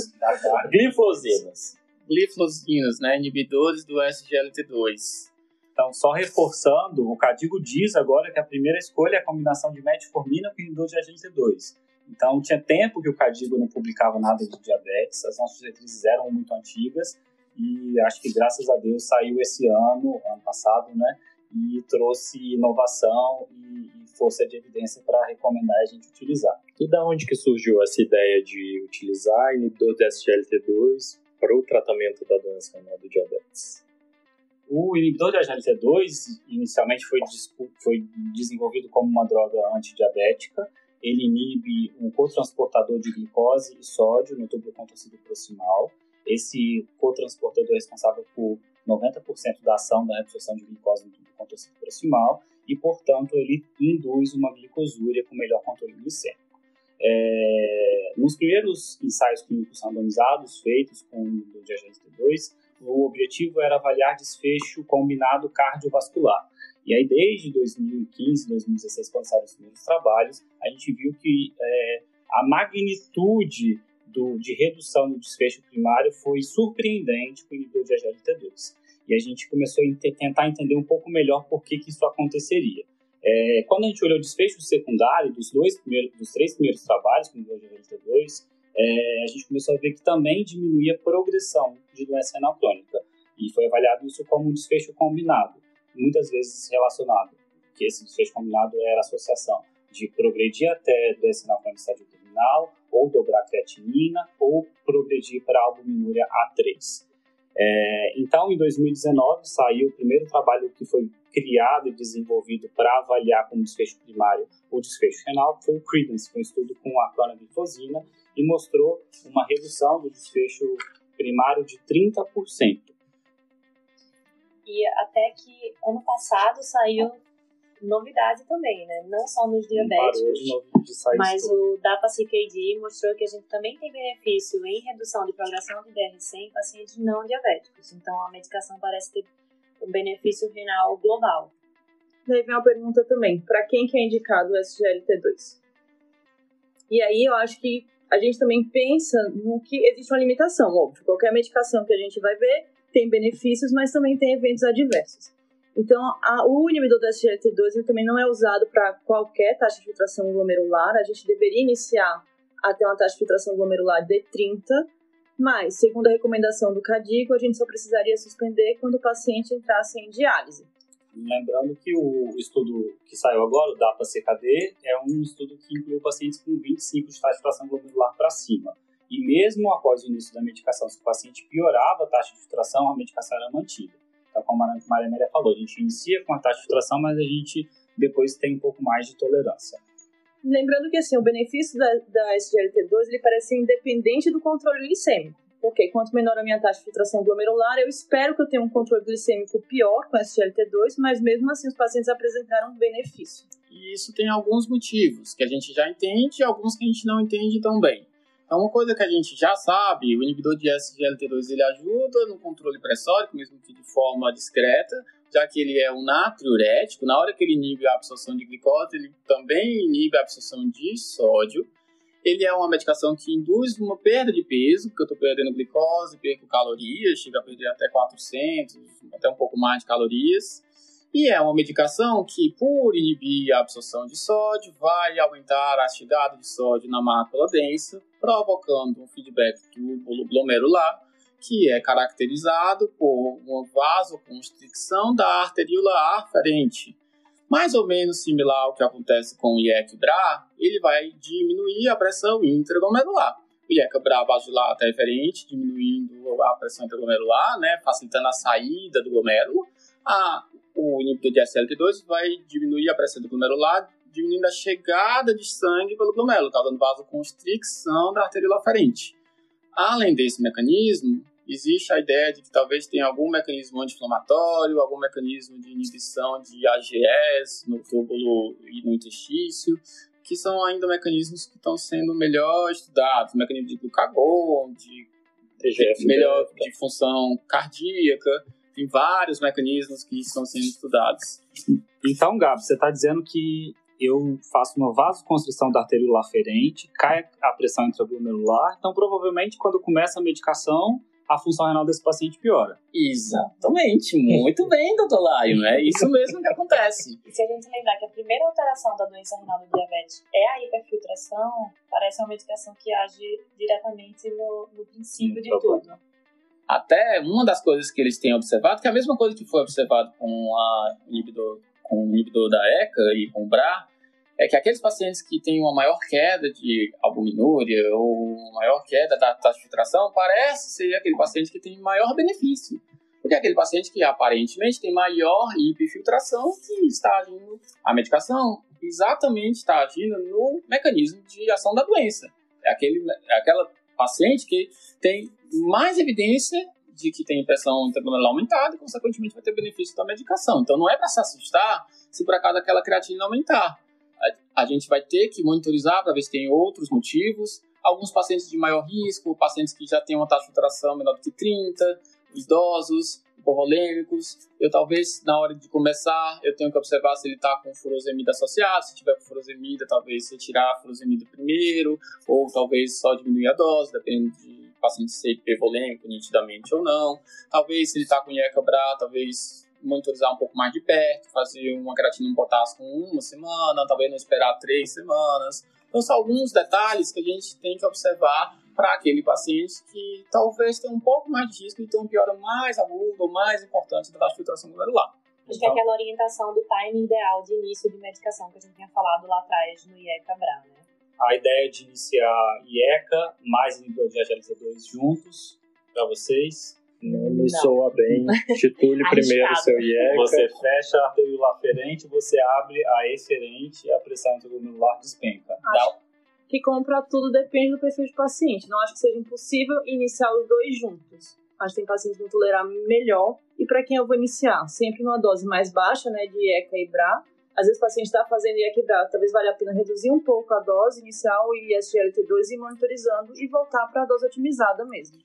Glifosinas glifosinas, né, inibidores do SGLT2. Então, só reforçando, o Cadigo diz agora que a primeira escolha é a combinação de metformina com inibidor de SGLT2. Então, tinha tempo que o Cadigo não publicava nada de diabetes, as nossas diretrizes eram muito antigas, e acho que graças a Deus saiu esse ano, ano passado, né, e trouxe inovação e, e força de evidência para recomendar a gente utilizar. E da onde que surgiu essa ideia de utilizar inibidor de SGLT2 para o tratamento da doença renal do diabetes? O inibidor de AGLT2 inicialmente foi, foi desenvolvido como uma droga antidiabética. Ele inibe um cotransportador de glicose e sódio no tubo contorcido proximal. Esse cotransportador é responsável por 90% da ação da absorção de glicose no tubo contorcido proximal e, portanto, ele induz uma glicosúria com melhor controle glicêmico. É, nos primeiros ensaios clínicos randomizados feitos com o DGST2, o objetivo era avaliar desfecho combinado cardiovascular. E aí, desde 2015, 2016, quando saíram os primeiros trabalhos, a gente viu que é, a magnitude do, de redução do desfecho primário foi surpreendente com o nível de AGLT2. E a gente começou a tentar entender um pouco melhor por que, que isso aconteceria. É, quando a gente olhou o desfecho secundário dos dois primeiros, dos três primeiros trabalhos com o GLT2, é, a gente começou a ver que também diminuía a progressão de doença renal crônica. E foi avaliado isso como um desfecho combinado, muitas vezes relacionado, que esse desfecho combinado era a associação de progredir até doença renal crônica estádio terminal, ou dobrar creatinina, ou progredir para albuminúria A3. É, então, em 2019, saiu o primeiro trabalho que foi criado e desenvolvido para avaliar como desfecho primário o desfecho renal, que foi o CREDENCE, foi um estudo com a clonazepam e mostrou uma redução do desfecho primário de 30%. E até que ano passado saiu novidade também, né? Não só nos diabéticos, mas o DAPA-CKD mostrou que a gente também tem benefício em redução de progressão de DRC em pacientes não diabéticos. Então, a medicação parece ter um benefício renal global. daí vem uma pergunta também, para quem que é indicado o SGLT2? E aí eu acho que a gente também pensa no que existe uma limitação, óbvio. Qualquer medicação que a gente vai ver tem benefícios, mas também tem eventos adversos. Então, a, o inibidor do SGLT2 ele também não é usado para qualquer taxa de filtração glomerular. A gente deveria iniciar até uma taxa de filtração glomerular de 30, mas, segundo a recomendação do CADICO, a gente só precisaria suspender quando o paciente entrasse em diálise. Lembrando que o estudo que saiu agora, o DAPA-CKD, é um estudo que incluiu pacientes com 25 de taxa de filtração glomerular para cima. E mesmo após o início da medicação, se o paciente piorava a taxa de filtração, a medicação era mantida. Então, como a Maria Amélia falou, a gente inicia com a taxa de filtração, mas a gente depois tem um pouco mais de tolerância. Lembrando que assim, o benefício da, da SGLT2 ele parece ser independente do controle glicêmico. Porque quanto menor a minha taxa de filtração glomerular, eu espero que eu tenha um controle glicêmico pior com SGLT2, mas mesmo assim os pacientes apresentaram benefício. E isso tem alguns motivos que a gente já entende e alguns que a gente não entende tão bem. Então, uma coisa que a gente já sabe, o inibidor de SGLT2 ele ajuda no controle pressórico, mesmo que de forma discreta, já que ele é um natriurético, na hora que ele inibe a absorção de glicose, ele também inibe a absorção de sódio. Ele é uma medicação que induz uma perda de peso, porque eu estou perdendo glicose, perco calorias, chega a perder até 400, até um pouco mais de calorias. E é uma medicação que, por inibir a absorção de sódio, vai aumentar a chegada de sódio na mácula densa, provocando um feedback túbulo glomerular, que é caracterizado por uma vasoconstricção da arteríola aferente. Mais ou menos similar ao que acontece com o IEC-BRA, ele vai diminuir a pressão intraglomerular. O IEC-BRA vasodilata é referente, diminuindo a pressão intraglomerular, né, facilitando a saída do glomérulo. A o inibidor de SLT2 vai diminuir a pressão do glomerular, diminuindo a chegada de sangue pelo glomérulo, causando vasoconstricção da arteríola aferente. Além desse mecanismo, existe a ideia de que talvez tenha algum mecanismo anti-inflamatório, algum mecanismo de inibição de AGS no túbulo e no intestício, que são ainda mecanismos que estão sendo melhor estudados, mecanismo de glucagon, de TGF melhor de função cardíaca, tem vários mecanismos que estão sendo estudados. Então, Gabi, você está dizendo que eu faço uma vasoconstrição da arteríola aferente, cai a pressão intraglomerular, então provavelmente quando começa a medicação, a função renal desse paciente piora. Exatamente, muito bem, doutor Laio, é isso mesmo que acontece. E se a gente lembrar que a primeira alteração da doença renal do diabetes é a hiperfiltração, parece uma medicação que age diretamente no, no princípio de tudo. Até uma das coisas que eles têm observado, que é a mesma coisa que foi observado com, a inibidor, com o inibidor da ECA e com o BRA, é que aqueles pacientes que têm uma maior queda de albuminúria ou maior queda da taxa de filtração, parece ser aquele paciente que tem maior benefício. Porque é aquele paciente que aparentemente tem maior hiperfiltração que está agindo, a medicação exatamente está agindo no mecanismo de ação da doença. É, aquele, é aquela paciente que tem mais evidência de que tem pressão intraglomerular aumentada e, consequentemente, vai ter benefício da medicação. Então, não é para se assustar se por acaso aquela creatina aumentar. A, a gente vai ter que monitorizar para ver se tem outros motivos. Alguns pacientes de maior risco, pacientes que já têm uma taxa de filtração menor do que 30, idosos, hipovolêmicos. Eu talvez, na hora de começar, eu tenho que observar se ele está com furosemida associado. Se tiver com furosemida, talvez retirar a furosemida primeiro, ou talvez só diminuir a dose, dependendo de paciente ser hipervolêmico nitidamente ou não. Talvez, se ele está com IECA-BRA, talvez monitorizar um pouco mais de perto, fazer uma creatina um potássio com uma semana, talvez não esperar três semanas. Então, são alguns detalhes que a gente tem que observar para aquele paciente que talvez tenha um pouco mais de risco de ter um piora mais agudo ou mais importante da filtração glomerular. Acho que é aquela orientação do timing ideal de início de medicação que a gente tinha falado lá atrás no IECA-BRA, né? A ideia de iniciar IECA mais inibidor de GLT2 juntos para vocês. Não me não. soa bem. Titule primeiro seu IECA. Você fecha a arteríola aferente, você abre a eferente e a pressão intraglomerular despenca. Acho que compra tudo depende do perfil de paciente. Não acho que seja impossível iniciar os dois juntos. Acho que tem pacientes que vão tolerar melhor. E para quem eu vou iniciar? Sempre numa dose mais baixa, né, de IECA e BRA, às vezes o paciente está fazendo IEC-BRA, talvez valha a pena reduzir um pouco a dose inicial e SGLT2 e monitorizando e voltar para a dose otimizada mesmo.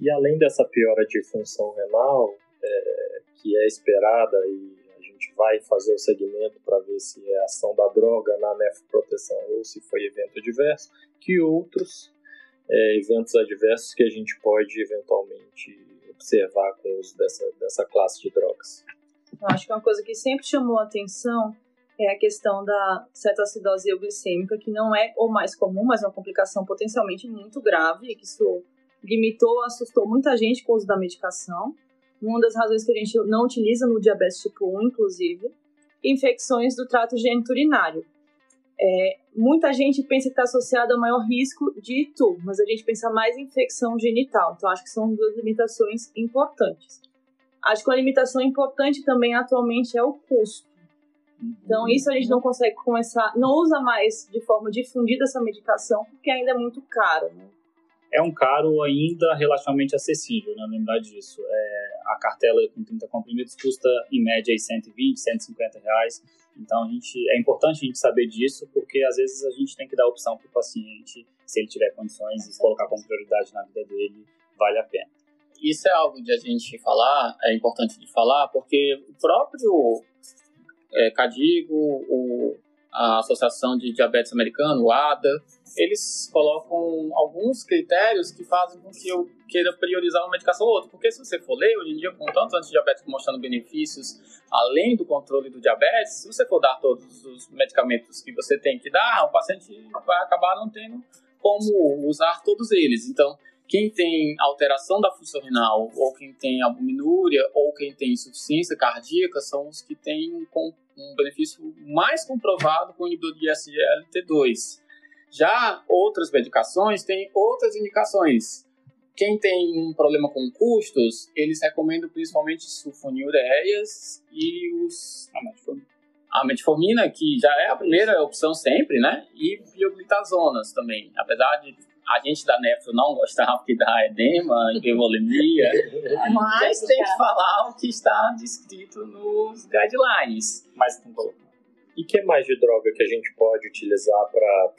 E além dessa piora de função renal, é, que é esperada e a gente vai fazer o segmento para ver se é ação da droga na nefroproteção ou se foi evento adverso, que outros é, eventos adversos que a gente pode eventualmente observar com o uso dessa, dessa classe de drogas. Eu acho que uma coisa que sempre chamou a atenção é a questão da cetoacidose euglicêmica, que não é o mais comum, mas é uma complicação potencialmente muito grave, e que isso limitou, assustou muita gente com o uso da medicação. Uma das razões que a gente não utiliza no diabetes tipo 1, inclusive, infecções do trato geniturinário. É, muita gente pensa que está associado ao maior risco de ITU, mas a gente pensa mais em infecção genital. Então, acho que são duas limitações importantes. Acho que uma limitação importante também atualmente é o custo. Então, uhum. isso a gente não consegue começar, não usa mais de forma difundida essa medicação, porque ainda é muito caro. Né? É um caro ainda relativamente acessível, né? lembrar disso. É, a cartela com 30 comprimidos custa, em média, 120, 150 reais. Então, a gente, é importante a gente saber disso, porque às vezes a gente tem que dar opção para o paciente, se ele tiver condições, e colocar como prioridade na vida dele, vale a pena. Isso é algo de a gente falar, é importante de falar, porque o próprio é, CADIGO, o, a Associação de Diabetes Americano, o ADA, eles colocam alguns critérios que fazem com que eu queira priorizar uma medicação ou outra. Porque se você for ler, hoje em dia, com tantos antidiabéticos mostrando benefícios além do controle do diabetes, se você for dar todos os medicamentos que você tem que dar, o paciente vai acabar não tendo como usar todos eles. Então, quem tem alteração da função renal, ou quem tem albuminúria, ou quem tem insuficiência cardíaca, são os que têm um, um benefício mais comprovado com o inibidor de SGLT2. Já outras medicações têm outras indicações. Quem tem um problema com custos, eles recomendam principalmente sulfonilureias e os a metformina. a metformina, que já é a primeira opção sempre, né? E bioglitazonas também. Apesar de a gente da nefro não gostava que dá edema, hipervolemia, mas tem que falar o que está descrito nos guidelines. Mas tem que E que mais de droga que a gente pode utilizar para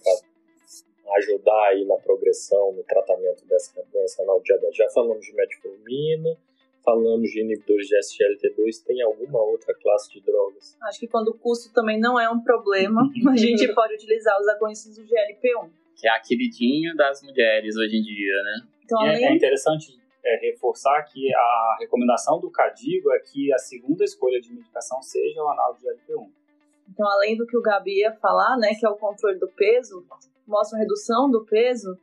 ajudar aí na progressão, no tratamento dessa doença anal diabetes? Já falamos de metformina, falamos de inibidores de SGLT2, tem alguma outra classe de drogas? Acho que quando o custo também não é um problema, a gente pode utilizar os agonistas do GLP-1 que é a queridinha das mulheres hoje em dia, né? Então, é, além... é, interessante é, reforçar que a recomendação do CADIGO é que a segunda escolha de medicação seja o análogo de LP1. Então, além do que o Gabi ia falar, né, que é o controle do peso, mostra a redução do peso,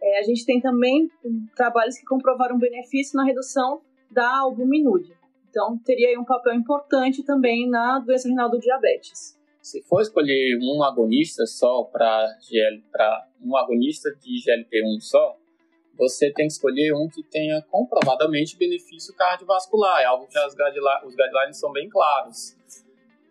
é, a gente tem também trabalhos que comprovaram benefício na redução da albuminúria. Então, teria aí um papel importante também na doença renal do diabetes se for escolher um agonista só para um agonista de GLP-1 só, você tem que escolher um que tenha comprovadamente benefício cardiovascular. É algo que as guidelines, os guidelines são bem claros.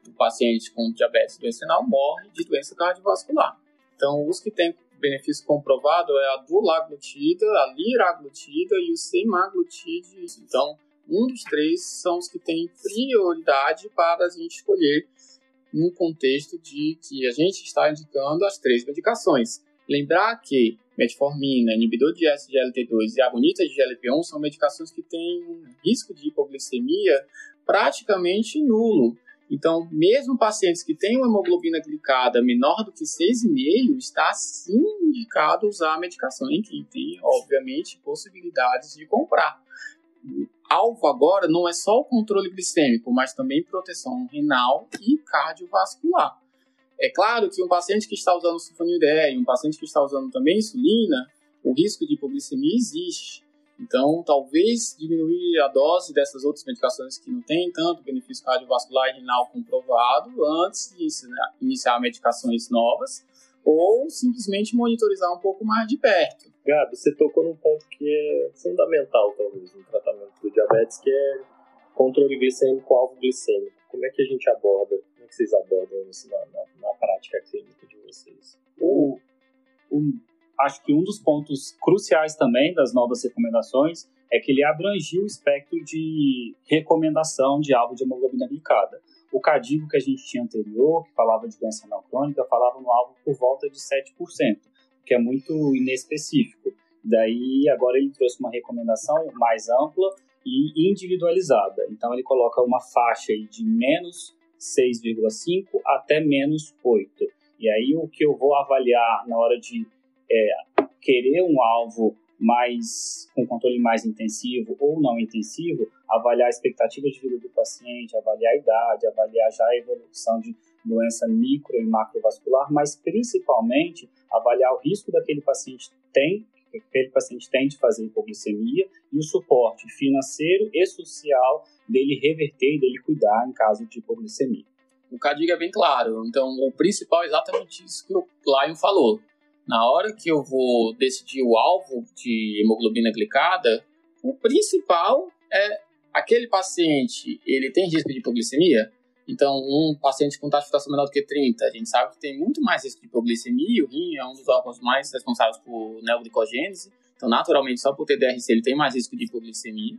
O paciente com diabetes doencinal morre de doença cardiovascular. Então, os que têm benefício comprovado é a dulaglutida, a liraglutida e o semaglutide. Então, um dos três são os que têm prioridade para a gente escolher no contexto de que a gente está indicando as três medicações. Lembrar que metformina, inibidor de SGLT2 e agonista de GLP-1 são medicações que têm um risco de hipoglicemia praticamente nulo. Então, mesmo pacientes que têm uma hemoglobina glicada menor do que 6,5, está sim indicado usar a medicação em quem tem, obviamente, possibilidades de comprar alvo agora não é só o controle glicêmico, mas também proteção renal e cardiovascular. É claro que um paciente que está usando sulfonilureia e um paciente que está usando também insulina, o risco de hipoglicemia existe. Então, talvez diminuir a dose dessas outras medicações que não têm tanto benefício cardiovascular e renal comprovado antes de iniciar medicações novas, ou simplesmente monitorizar um pouco mais de perto. Gabi, você tocou num ponto que é fundamental, talvez, no tratamento do diabetes, que é controle glicêmico, alvo glicêmico. Como é que a gente aborda, como é que vocês abordam isso na, na, na prática clínica de vocês? O, o, acho que um dos pontos cruciais também das novas recomendações é que ele abrangiu o espectro de recomendação de alvo de hemoglobina glicada. O CADIGO que a gente tinha anterior, que falava de doença renal crônica, falava no alvo por volta de 7%, que é muito inespecífico. Daí, agora ele trouxe uma recomendação mais ampla e individualizada. Então, ele coloca uma faixa de menos 6,5 até menos 8. E aí o que eu vou avaliar na hora de é, querer um alvo mais com controle mais intensivo ou não intensivo, avaliar a expectativa de vida do paciente, avaliar a idade, avaliar já a evolução de doença micro e macrovascular, mas principalmente avaliar o risco daquele paciente tem, que aquele paciente tem de fazer hipoglicemia e o suporte financeiro e social dele reverter e dele cuidar em caso de hipoglicemia. O CADIG é bem claro, então o principal é exatamente isso que o Lion falou na hora que eu vou decidir o alvo de hemoglobina glicada, o principal é aquele paciente, ele tem risco de hipoglicemia? Então, um paciente com taxa de filtração menor do que 30, a gente sabe que tem muito mais risco de hipoglicemia, o rim é um dos órgãos mais responsáveis por neoglicogênese, então, naturalmente, só por ter DRC, ele tem mais risco de hipoglicemia.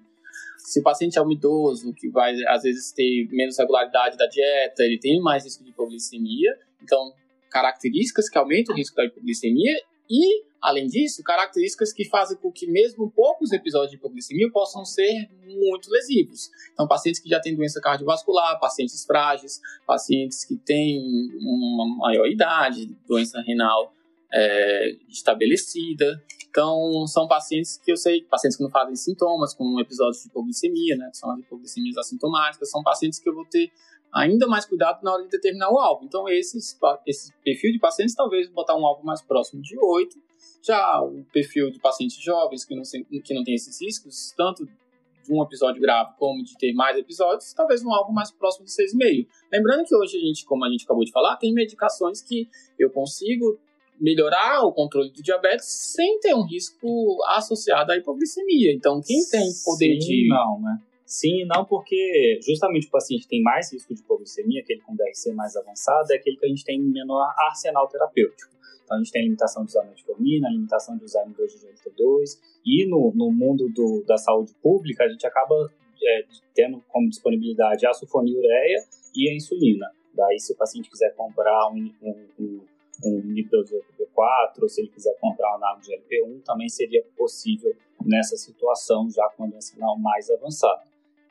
Se o paciente é um idoso, que vai, às vezes, ter menos regularidade da dieta, ele tem mais risco de hipoglicemia. Então, características que aumentam o risco da hipoglicemia e, além disso, características que fazem com que mesmo poucos episódios de hipoglicemia possam ser muito lesivos. Então, pacientes que já têm doença cardiovascular, pacientes frágeis, pacientes que têm uma maior idade, doença renal é, estabelecida. Então, são pacientes que eu sei, pacientes que não fazem sintomas, com episódios de hipoglicemia, né, que são as hipoglicemias assintomáticas, são pacientes que eu vou ter ainda mais cuidado na hora de determinar o alvo. Então, esses, esse perfil de pacientes, talvez botar um alvo mais próximo de 8. Já o perfil de pacientes jovens que não, que não tem esses riscos, tanto de um episódio grave como de ter mais episódios, talvez um alvo mais próximo de 6,5. Lembrando que hoje a gente, como a gente acabou de falar, tem medicações que eu consigo melhorar o controle do diabetes sem ter um risco associado à hipoglicemia. Então, quem tem poder Sim, de. Não, né? Sim, não, porque justamente o paciente tem mais risco de hipoglicemia, aquele com DRC mais avançado, é aquele que a gente tem menor arsenal terapêutico. Então a gente tem limitação de usar metformina, limitação de usar M2 de GLT2, e no, no mundo do, da saúde pública a gente acaba é, tendo como disponibilidade a sulfonilureia e a insulina. Daí se o paciente quiser comprar um, um, um um inibidor de GLP-4, ou se ele quiser comprar um análogo de GLP-1, também seria possível nessa situação, já com a doença renal mais avançada.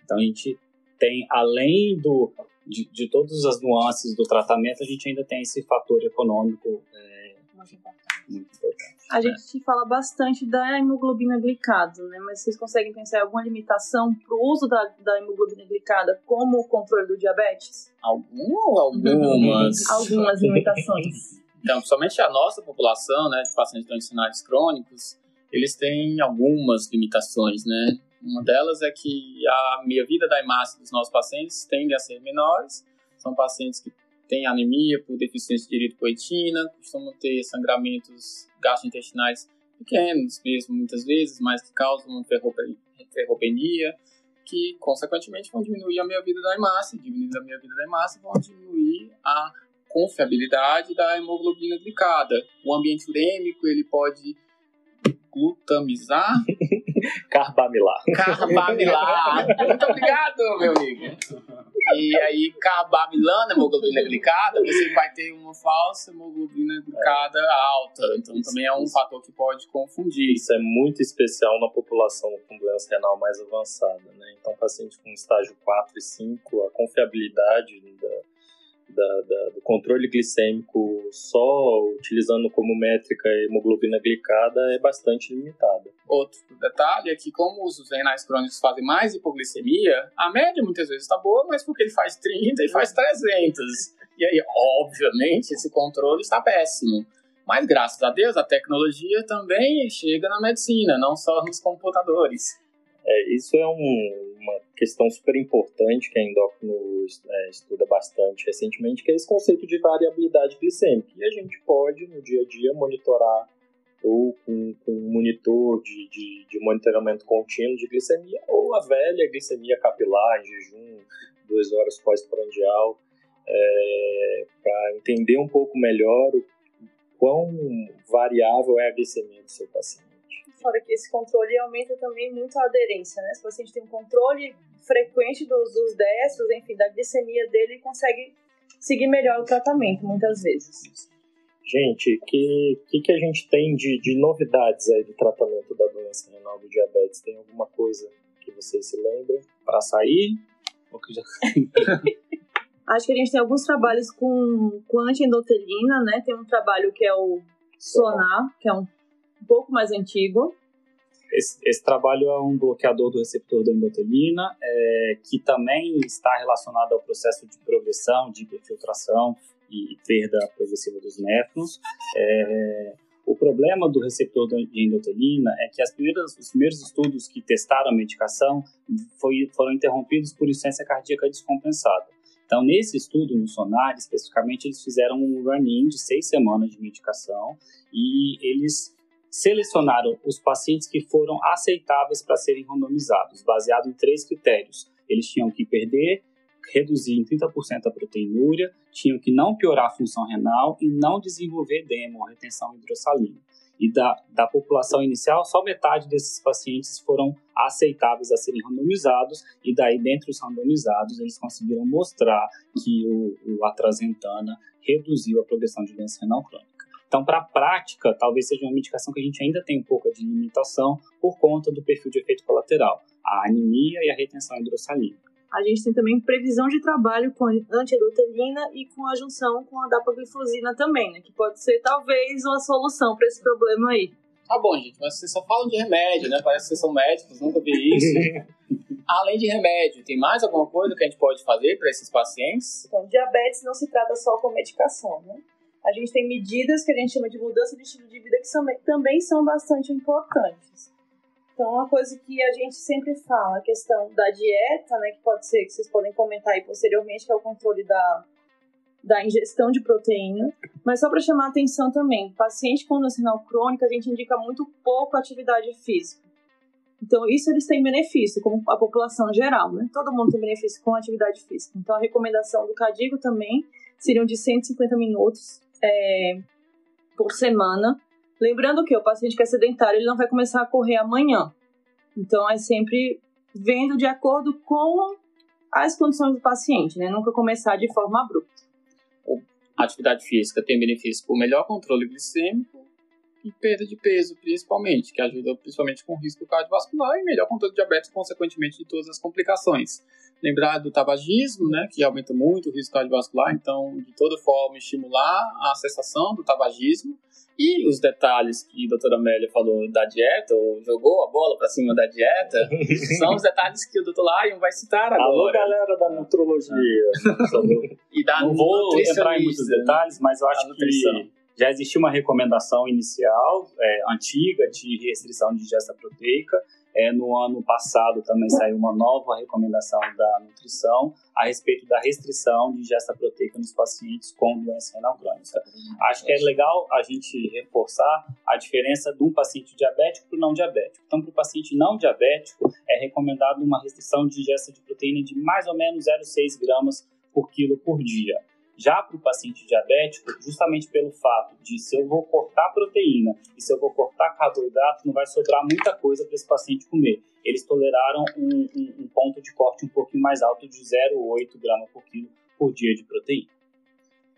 Então a gente tem, além do, de, de todas as nuances do tratamento, a gente ainda tem esse fator econômico é, muito importante. Muito importante a né? gente fala bastante da hemoglobina glicada, né? Mas vocês conseguem pensar em alguma limitação para o uso da, da hemoglobina glicada como controle do diabetes? Algum, algumas. algumas limitações. Então, principalmente a nossa população, né, de pacientes com sinais crônicos, eles têm algumas limitações, né? Uma delas é que a meia-vida da hemácia dos nossos pacientes tende a ser menores. São pacientes que têm anemia por deficiência de eritropoetina, costumam ter sangramentos gastrointestinais pequenos mesmo, muitas vezes, mas que causam ferropenia, que, consequentemente, vão diminuir a meia-vida da hemácia. Diminuindo a meia-vida da hemácia, vão diminuir a confiabilidade da hemoglobina glicada. O ambiente urêmico, ele pode glutamizar. Carbamilar. Carbamilar. Muito obrigado, meu amigo. E aí, carbamilando a hemoglobina glicada, você vai ter uma falsa hemoglobina glicada alta. Então, também é um fator que pode confundir. Isso é muito especial na população com doença renal mais avançada, né? Então, paciente com estágio 4 e 5, a confiabilidade da da, da, do controle glicêmico só utilizando como métrica a hemoglobina glicada é bastante limitada. Outro detalhe é que, como os renais crônicos fazem mais hipoglicemia, a média muitas vezes está boa, mas porque ele faz 30 e faz 300. E aí, obviamente, esse controle está péssimo. Mas, graças a Deus, a tecnologia também chega na medicina, não só nos computadores. É, isso é um, questão super importante que a endócrino é, estuda bastante recentemente, que é esse conceito de variabilidade glicêmica. E a gente pode, no dia a dia, monitorar ou com, com um monitor de, de, de, monitoramento contínuo de glicemia, ou a velha glicemia capilar em jejum, duas horas pós-prandial, é, para entender um pouco melhor o quão variável é a glicemia do seu paciente fora que esse controle aumenta também muito a aderência, né? Se o paciente tem um controle frequente dos, dos destros, enfim, da glicemia dele, ele consegue seguir melhor o tratamento, muitas vezes. Gente, o que, que, que, a gente tem de, de novidades aí do tratamento da doença renal do diabetes? Tem alguma coisa que vocês se lembrem para sair? Ou que já... Acho que a gente tem alguns trabalhos com, com antiendotelina, né? Tem um trabalho que é o Sonar, que é um, um pouco mais antigo. Esse, esse, trabalho é um bloqueador do receptor da endotelina, é, que também está relacionado ao processo de progressão, de hiperfiltração e perda progressiva dos néfrons. É, o problema do receptor de endotelina é que as primeiras, os primeiros estudos que testaram a medicação foi, foram interrompidos por insuficiência cardíaca descompensada. Então, nesse estudo no SONAR, especificamente, eles fizeram um run-in de seis semanas de medicação e eles selecionaram os pacientes que foram aceitáveis para serem randomizados, baseado em três critérios. Eles tinham que perder, reduzir em 30% a proteinúria, tinham que não piorar a função renal e não desenvolver edema retenção hidrossalina. E da, da população inicial, só metade desses pacientes foram aceitáveis a serem randomizados, e daí, dentre os randomizados, eles conseguiram mostrar que o, o atrazentana reduziu a progressão de doença renal crônica. Então, para a prática, talvez seja uma medicação que a gente ainda tem um pouco de limitação por conta do perfil de efeito colateral, a anemia e a retenção hidrossalínica. A gente tem também previsão de trabalho com antiedotelina e com a junção com a dapaglifosina também, né? Que pode ser talvez uma solução para esse problema aí. Tá bom, gente, mas vocês só falam de remédio, né? Parece que vocês são médicos, nunca vi isso. Além de remédio, tem mais alguma coisa que a gente pode fazer para esses pacientes? Então, diabetes não se trata só com medicação, né? A gente tem medidas que a gente chama de mudança de estilo de vida que são, também são bastante importantes. Então, uma coisa que a gente sempre fala, a questão da dieta, né, que pode ser que vocês podem comentar aí posteriormente, que é o controle da, da ingestão de proteína. Mas só para chamar a atenção também, paciente com doença renal crônica, a gente indica muito pouco atividade física. Então, isso eles têm benefício, como a população geral, né? Todo mundo tem benefício com atividade física. Então, a recomendação do Cadigo também seriam de 150 minutos é, por semana Lembrando que o paciente que é sedentário, ele não vai começar a correr amanhã. Então, é sempre vendo de acordo com as condições do paciente, né? Nunca começar de forma abrupta. A atividade física tem benefício por melhor controle glicêmico e perda de peso, principalmente, que ajuda principalmente com risco cardiovascular e melhor controle de diabetes, consequentemente, de todas as complicações. Lembrar do tabagismo, né, que aumenta muito o risco cardiovascular, então, de toda forma, estimular a cessação do tabagismo e os detalhes que a doutora Amélia falou da dieta, ou jogou a bola para cima da dieta, são os detalhes que o doutor Lion vai citar agora. Alô, galera da nutrologia. e da Não vou entrar em muitos detalhes, mas eu acho que já existia uma recomendação inicial, é, antiga, de restrição de digesta proteica, é, no ano passado também saiu uma nova recomendação da nutrição a respeito da restrição de ingesta proteica nos pacientes com doença renal crônica. Acho que é legal a gente reforçar a diferença de um paciente diabético para o não diabético. Então, para o paciente não diabético, é recomendado uma restrição de ingesta de proteína de mais ou menos 0,6 gramas por quilo por dia. Já para o paciente diabético, justamente pelo fato de se eu vou cortar proteína e se eu vou cortar carboidrato, não vai sobrar muita coisa para esse paciente comer. Eles toleraram um, um, um, ponto de corte um pouquinho mais alto de 0,8 gramas por quilo por dia de proteína.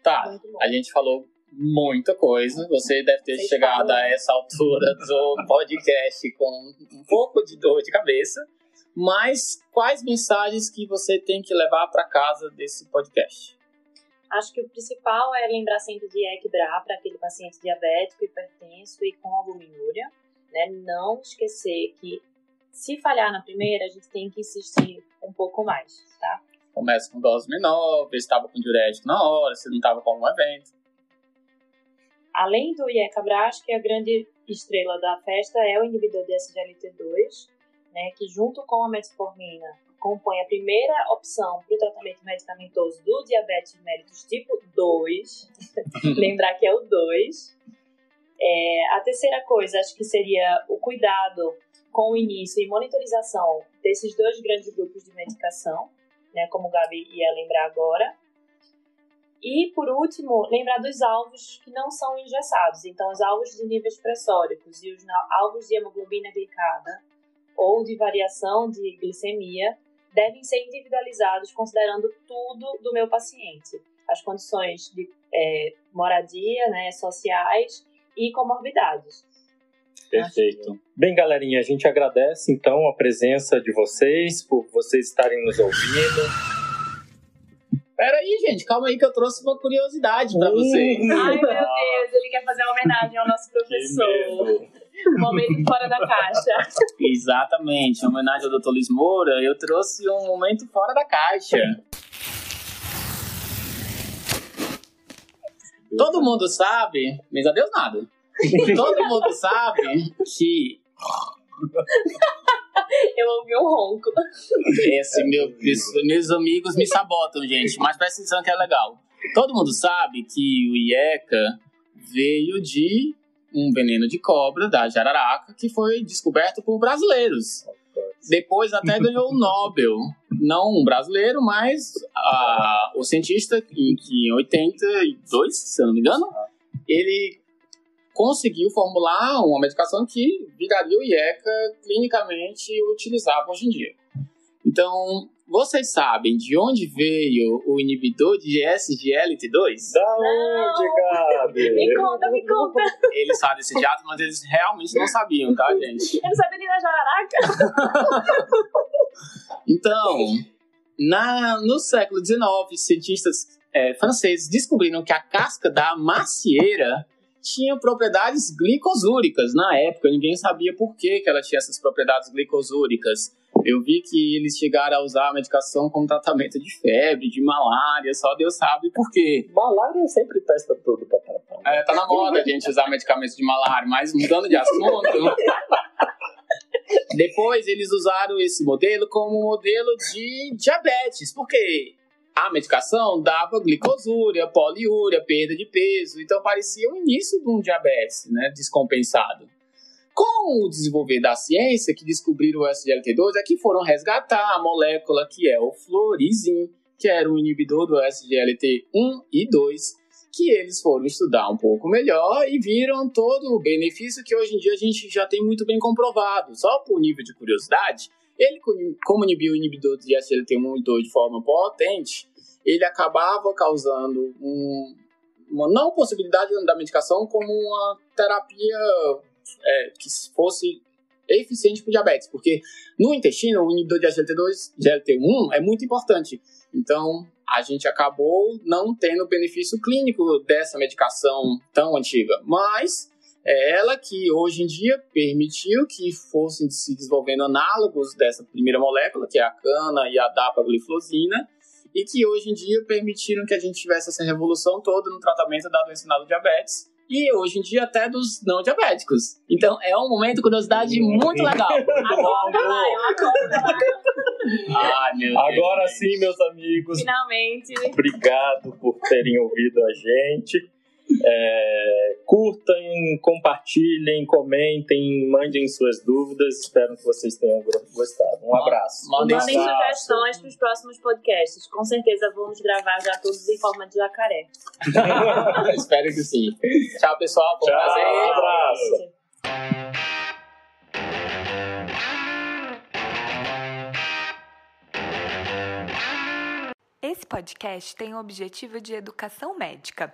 Tá, a gente falou muita coisa. Você deve ter Vocês chegado falam. a essa altura do podcast com um pouco de dor de cabeça. Mas quais mensagens que você tem que levar para casa desse podcast? Acho que o principal é lembrar sempre de equilibrar para aquele paciente diabético, hipertenso e com albuminúria. Né? Não esquecer que se falhar na primeira, a gente tem que insistir um pouco mais, tá? Começa com dose menor, ver se estava com diurético na hora, se não estava com algum evento. Além do IECABRAS, que a grande estrela da festa é o inibidor de SGLT2, né, que junto com a metformina compõe a primeira opção para o tratamento medicamentoso do diabetes mellitus tipo 2. Lembrar que é o 2. É, a terceira coisa, acho que seria o cuidado com o início e monitorização desses dois grandes grupos de medicação, né, como o Gabi ia lembrar agora. E, por último, lembrar dos alvos que não são engessados. Então, os alvos de níveis pressóricos e os alvos de hemoglobina glicada ou de variação de glicemia devem ser individualizados considerando tudo do meu paciente, as condições de é, moradia, né, sociais e comorbidades. Perfeito. Bem, galerinha, a gente agradece então a presença de vocês, por vocês estarem nos ouvindo. Pera aí, gente, calma aí que eu trouxe uma curiosidade pra vocês. Ai, meu Deus, ele quer fazer uma homenagem ao nosso professor. momento fora da caixa. Exatamente, em homenagem ao Dr. Luiz Moura, eu trouxe um momento fora da caixa. Todo mundo sabe, mas a Deus nada. Todo mundo sabe que Eu ouvi um ronco. Esse, meu, meus amigos me sabotam, gente, mas presta atenção que é legal. Todo mundo sabe que o IECA veio de um veneno de cobra da jararaca que foi descoberto por brasileiros. Depois até ganhou o Nobel. Não um brasileiro, mas a, o cientista em que em 82, se eu não me engano, ele conseguiu formular uma medicação que viraria o IECA clinicamente utilizável hoje em dia. Então, vocês sabem de onde veio o inibidor de SGLT2? Da onde, Gabi? me conta, me conta. Eles sabem esse teatro, mas eles realmente não sabiam, tá, gente? Eu não sabia nem da jararaca. então, na, no século XIX, cientistas é, franceses descobriram que a casca da macieira tinha propriedades glicosúricas. Na época, ninguém sabia por que, que ela tinha essas propriedades glicosúricas. Eu vi que eles chegaram a usar a medicação como tratamento de febre, de malária, só Deus sabe por quê. Malária sempre testa tudo pra tratar. Né? É, tá na moda a gente usar medicamentos de malária, mas mudando de assunto. Depois eles usaram esse modelo como modelo de diabetes, porque a medicação dava glicosúria, poliúria, perda de peso, então parecia o início de um diabetes, né, descompensado. Com o desenvolver da ciência, que descobriram o SGLT2, é que foram resgatar a molécula que é o florizin, que era um inibidor do SGLT1 e 2, que eles foram estudar um pouco melhor e viram todo o benefício que hoje em dia a gente já tem muito bem comprovado. Só por nível de curiosidade, ele, como inibiu o inibidor de SGLT1 e 2 de forma potente, ele acabava causando um, uma não possibilidade da medicação como uma terapia é, que fosse eficiente para o diabetes, porque no intestino o inibidor de SGLT2, GLT1 é muito importante. Então a gente acabou não tendo benefício clínico dessa medicação tão antiga, mas é ela que hoje em dia permitiu que fossem se desenvolvendo análogos dessa primeira molécula, que é a cana e a dapagliflozina, e que hoje em dia permitiram que a gente tivesse essa revolução toda no tratamento da doença do diabetes e hoje em dia até dos não diabéticos. Então é um momento de curiosidade muito legal. Agora Deus, sim, meus amigos. Finalmente. Obrigado por terem ouvido a gente. É, curtem, compartilhem, comentem, mandem suas dúvidas. Espero que vocês tenham gostado. Um abraço. Mandem sugestões para os próximos podcasts. Com certeza vamos gravar já todos em forma de jacaré. Espero que sim. Tchau, pessoal. Tchau, prazer. Um abraço. Esse podcast tem o objetivo de educação médica.